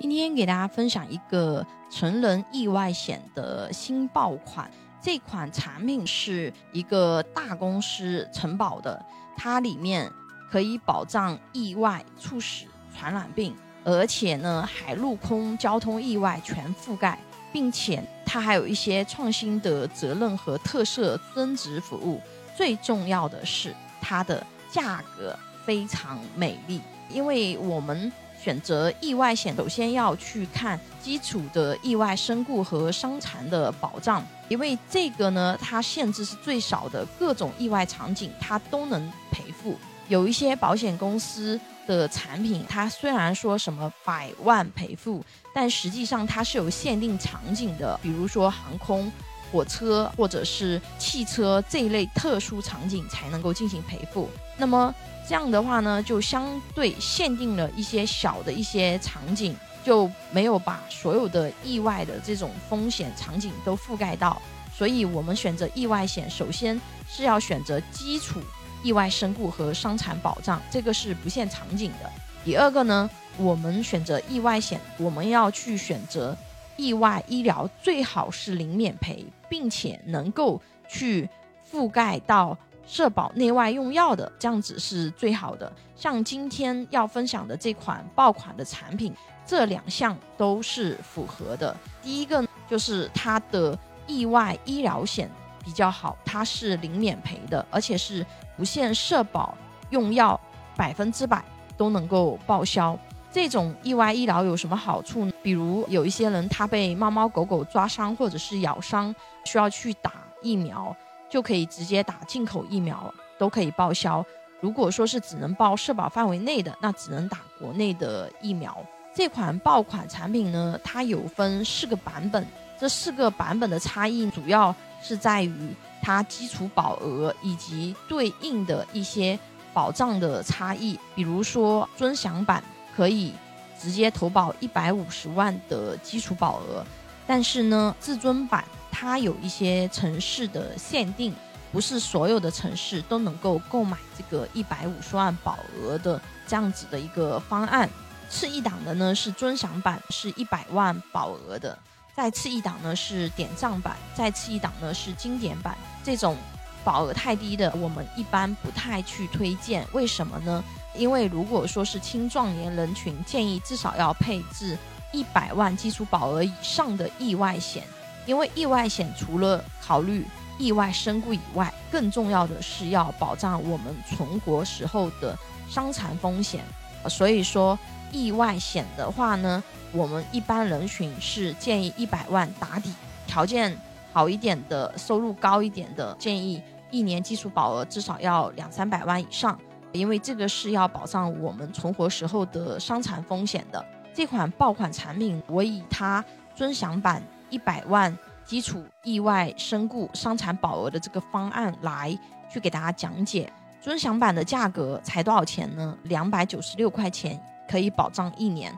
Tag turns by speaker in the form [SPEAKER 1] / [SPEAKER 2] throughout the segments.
[SPEAKER 1] 今天给大家分享一个成人意外险的新爆款。这款产品是一个大公司承保的，它里面可以保障意外、猝死、传染病，而且呢，海陆空交通意外全覆盖，并且它还有一些创新的责任和特色增值服务。最重要的是，它的价格非常美丽，因为我们。选择意外险，首先要去看基础的意外身故和伤残的保障，因为这个呢，它限制是最少的，各种意外场景它都能赔付。有一些保险公司的产品，它虽然说什么百万赔付，但实际上它是有限定场景的，比如说航空、火车或者是汽车这一类特殊场景才能够进行赔付。那么这样的话呢，就相对限定了一些小的一些场景，就没有把所有的意外的这种风险场景都覆盖到。所以，我们选择意外险，首先是要选择基础意外身故和伤残保障，这个是不限场景的。第二个呢，我们选择意外险，我们要去选择意外医疗，最好是零免赔，并且能够去覆盖到。社保内外用药的这样子是最好的。像今天要分享的这款爆款的产品，这两项都是符合的。第一个就是它的意外医疗险比较好，它是零免赔的，而且是不限社保用药，百分之百都能够报销。这种意外医疗有什么好处呢？比如有一些人他被猫猫狗狗抓伤或者是咬伤，需要去打疫苗。就可以直接打进口疫苗，都可以报销。如果说是只能报社保范围内的，那只能打国内的疫苗。这款爆款产品呢，它有分四个版本，这四个版本的差异主要是在于它基础保额以及对应的一些保障的差异。比如说尊享版可以直接投保一百五十万的基础保额，但是呢，至尊版。它有一些城市的限定，不是所有的城市都能够购买这个一百五十万保额的这样子的一个方案。次一档的呢是尊享版，是一百万保额的；再次一档呢是点赞版，再次一档呢是经典版。这种保额太低的，我们一般不太去推荐。为什么呢？因为如果说是青壮年人群，建议至少要配置一百万基础保额以上的意外险。因为意外险除了考虑意外身故以外，更重要的是要保障我们存活时候的伤残风险。所以说，意外险的话呢，我们一般人群是建议一百万打底，条件好一点的、收入高一点的，建议一年基础保额至少要两三百万以上，因为这个是要保障我们存活时候的伤残风险的。这款爆款产品，我以它尊享版。一百万基础意外身故伤残保额的这个方案来去给大家讲解，尊享版的价格才多少钱呢？两百九十六块钱可以保障一年，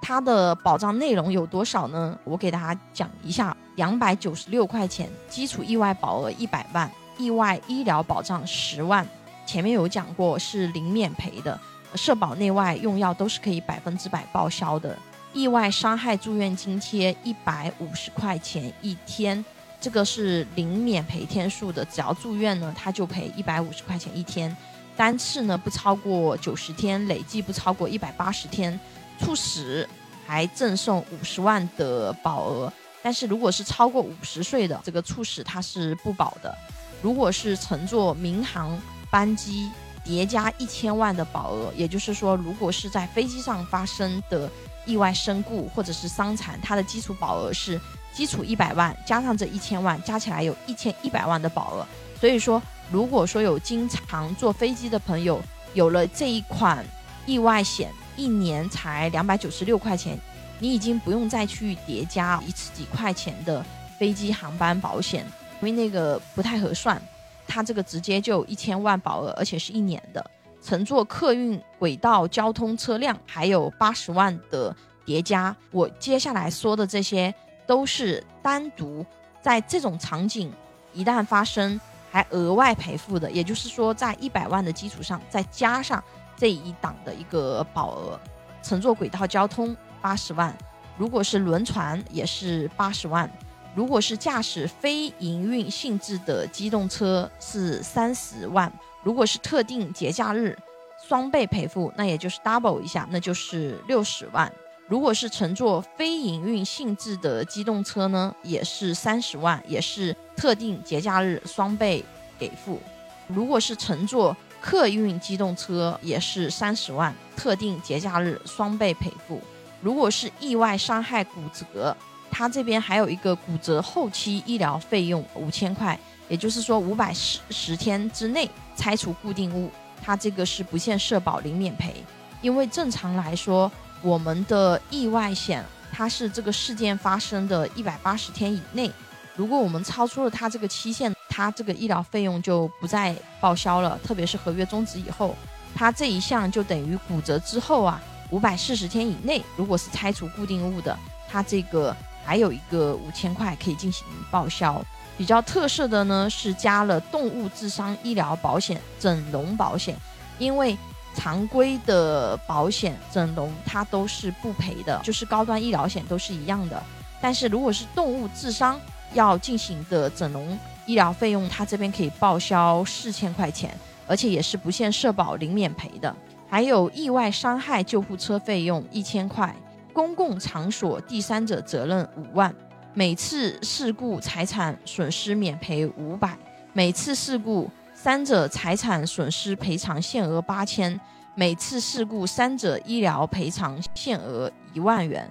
[SPEAKER 1] 它的保障内容有多少呢？我给大家讲一下，两百九十六块钱基础意外保额一百万，意外医疗保障十万，前面有讲过是零免赔的，社保内外用药都是可以百分之百报销的。意外伤害住院津贴一百五十块钱一天，这个是零免赔天数的，只要住院呢，他就赔一百五十块钱一天，单次呢不超过九十天，累计不超过一百八十天，猝死还赠送五十万的保额，但是如果是超过五十岁的这个猝死，它是不保的。如果是乘坐民航班机叠加一千万的保额，也就是说，如果是在飞机上发生的。意外身故或者是伤残，它的基础保额是基础一百万，加上这一千万，加起来有一千一百万的保额。所以说，如果说有经常坐飞机的朋友，有了这一款意外险，一年才两百九十六块钱，你已经不用再去叠加一次几块钱的飞机航班保险，因为那个不太合算。它这个直接就一千万保额，而且是一年的。乘坐客运轨道交通车辆还有八十万的叠加，我接下来说的这些都是单独在这种场景一旦发生还额外赔付的，也就是说在一百万的基础上再加上这一档的一个保额。乘坐轨道交通八十万，如果是轮船也是八十万，如果是驾驶非营运性质的机动车是三十万，如果是特定节假日双倍赔付，那也就是 double 一下，那就是六十万。如果是乘坐非营运性质的机动车呢，也是三十万，也是特定节假日双倍给付。如果是乘坐客运机动车，也是三十万，特定节假日双倍赔付。如果是意外伤害骨折，它这边还有一个骨折后期医疗费用五千块，也就是说五百十十天之内拆除固定物，它这个是不限社保零免赔。因为正常来说，我们的意外险它是这个事件发生的一百八十天以内，如果我们超出了它这个期限，它这个医疗费用就不再报销了。特别是合约终止以后，它这一项就等于骨折之后啊，五百四十天以内，如果是拆除固定物的，它这个还有一个五千块可以进行报销。比较特色的呢是加了动物致伤医疗保险、整容保险，因为。常规的保险整容它都是不赔的，就是高端医疗险都是一样的。但是如果是动物致伤要进行的整容医疗费用，它这边可以报销四千块钱，而且也是不限社保零免赔的。还有意外伤害救护车费用一千块，公共场所第三者责任五万，每次事故财产损失免赔五百，每次事故。三者财产损失赔偿限额八千，每次事故三者医疗赔偿限额一万元。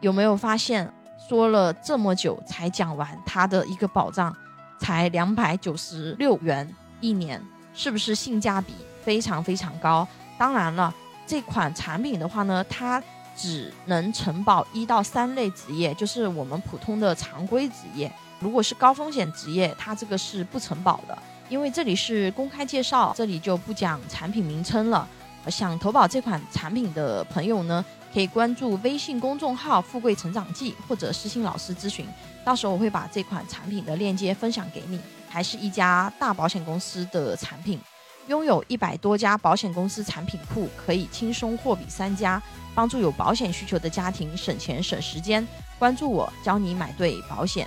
[SPEAKER 1] 有没有发现说了这么久才讲完它的一个保障，才两百九十六元一年，是不是性价比非常非常高？当然了，这款产品的话呢，它只能承保一到三类职业，就是我们普通的常规职业。如果是高风险职业，它这个是不承保的。因为这里是公开介绍，这里就不讲产品名称了。想投保这款产品的朋友呢，可以关注微信公众号“富贵成长记”或者私信老师咨询，到时候我会把这款产品的链接分享给你。还是一家大保险公司的产品，拥有一百多家保险公司产品库，可以轻松货比三家，帮助有保险需求的家庭省钱省时间。关注我，教你买对保险。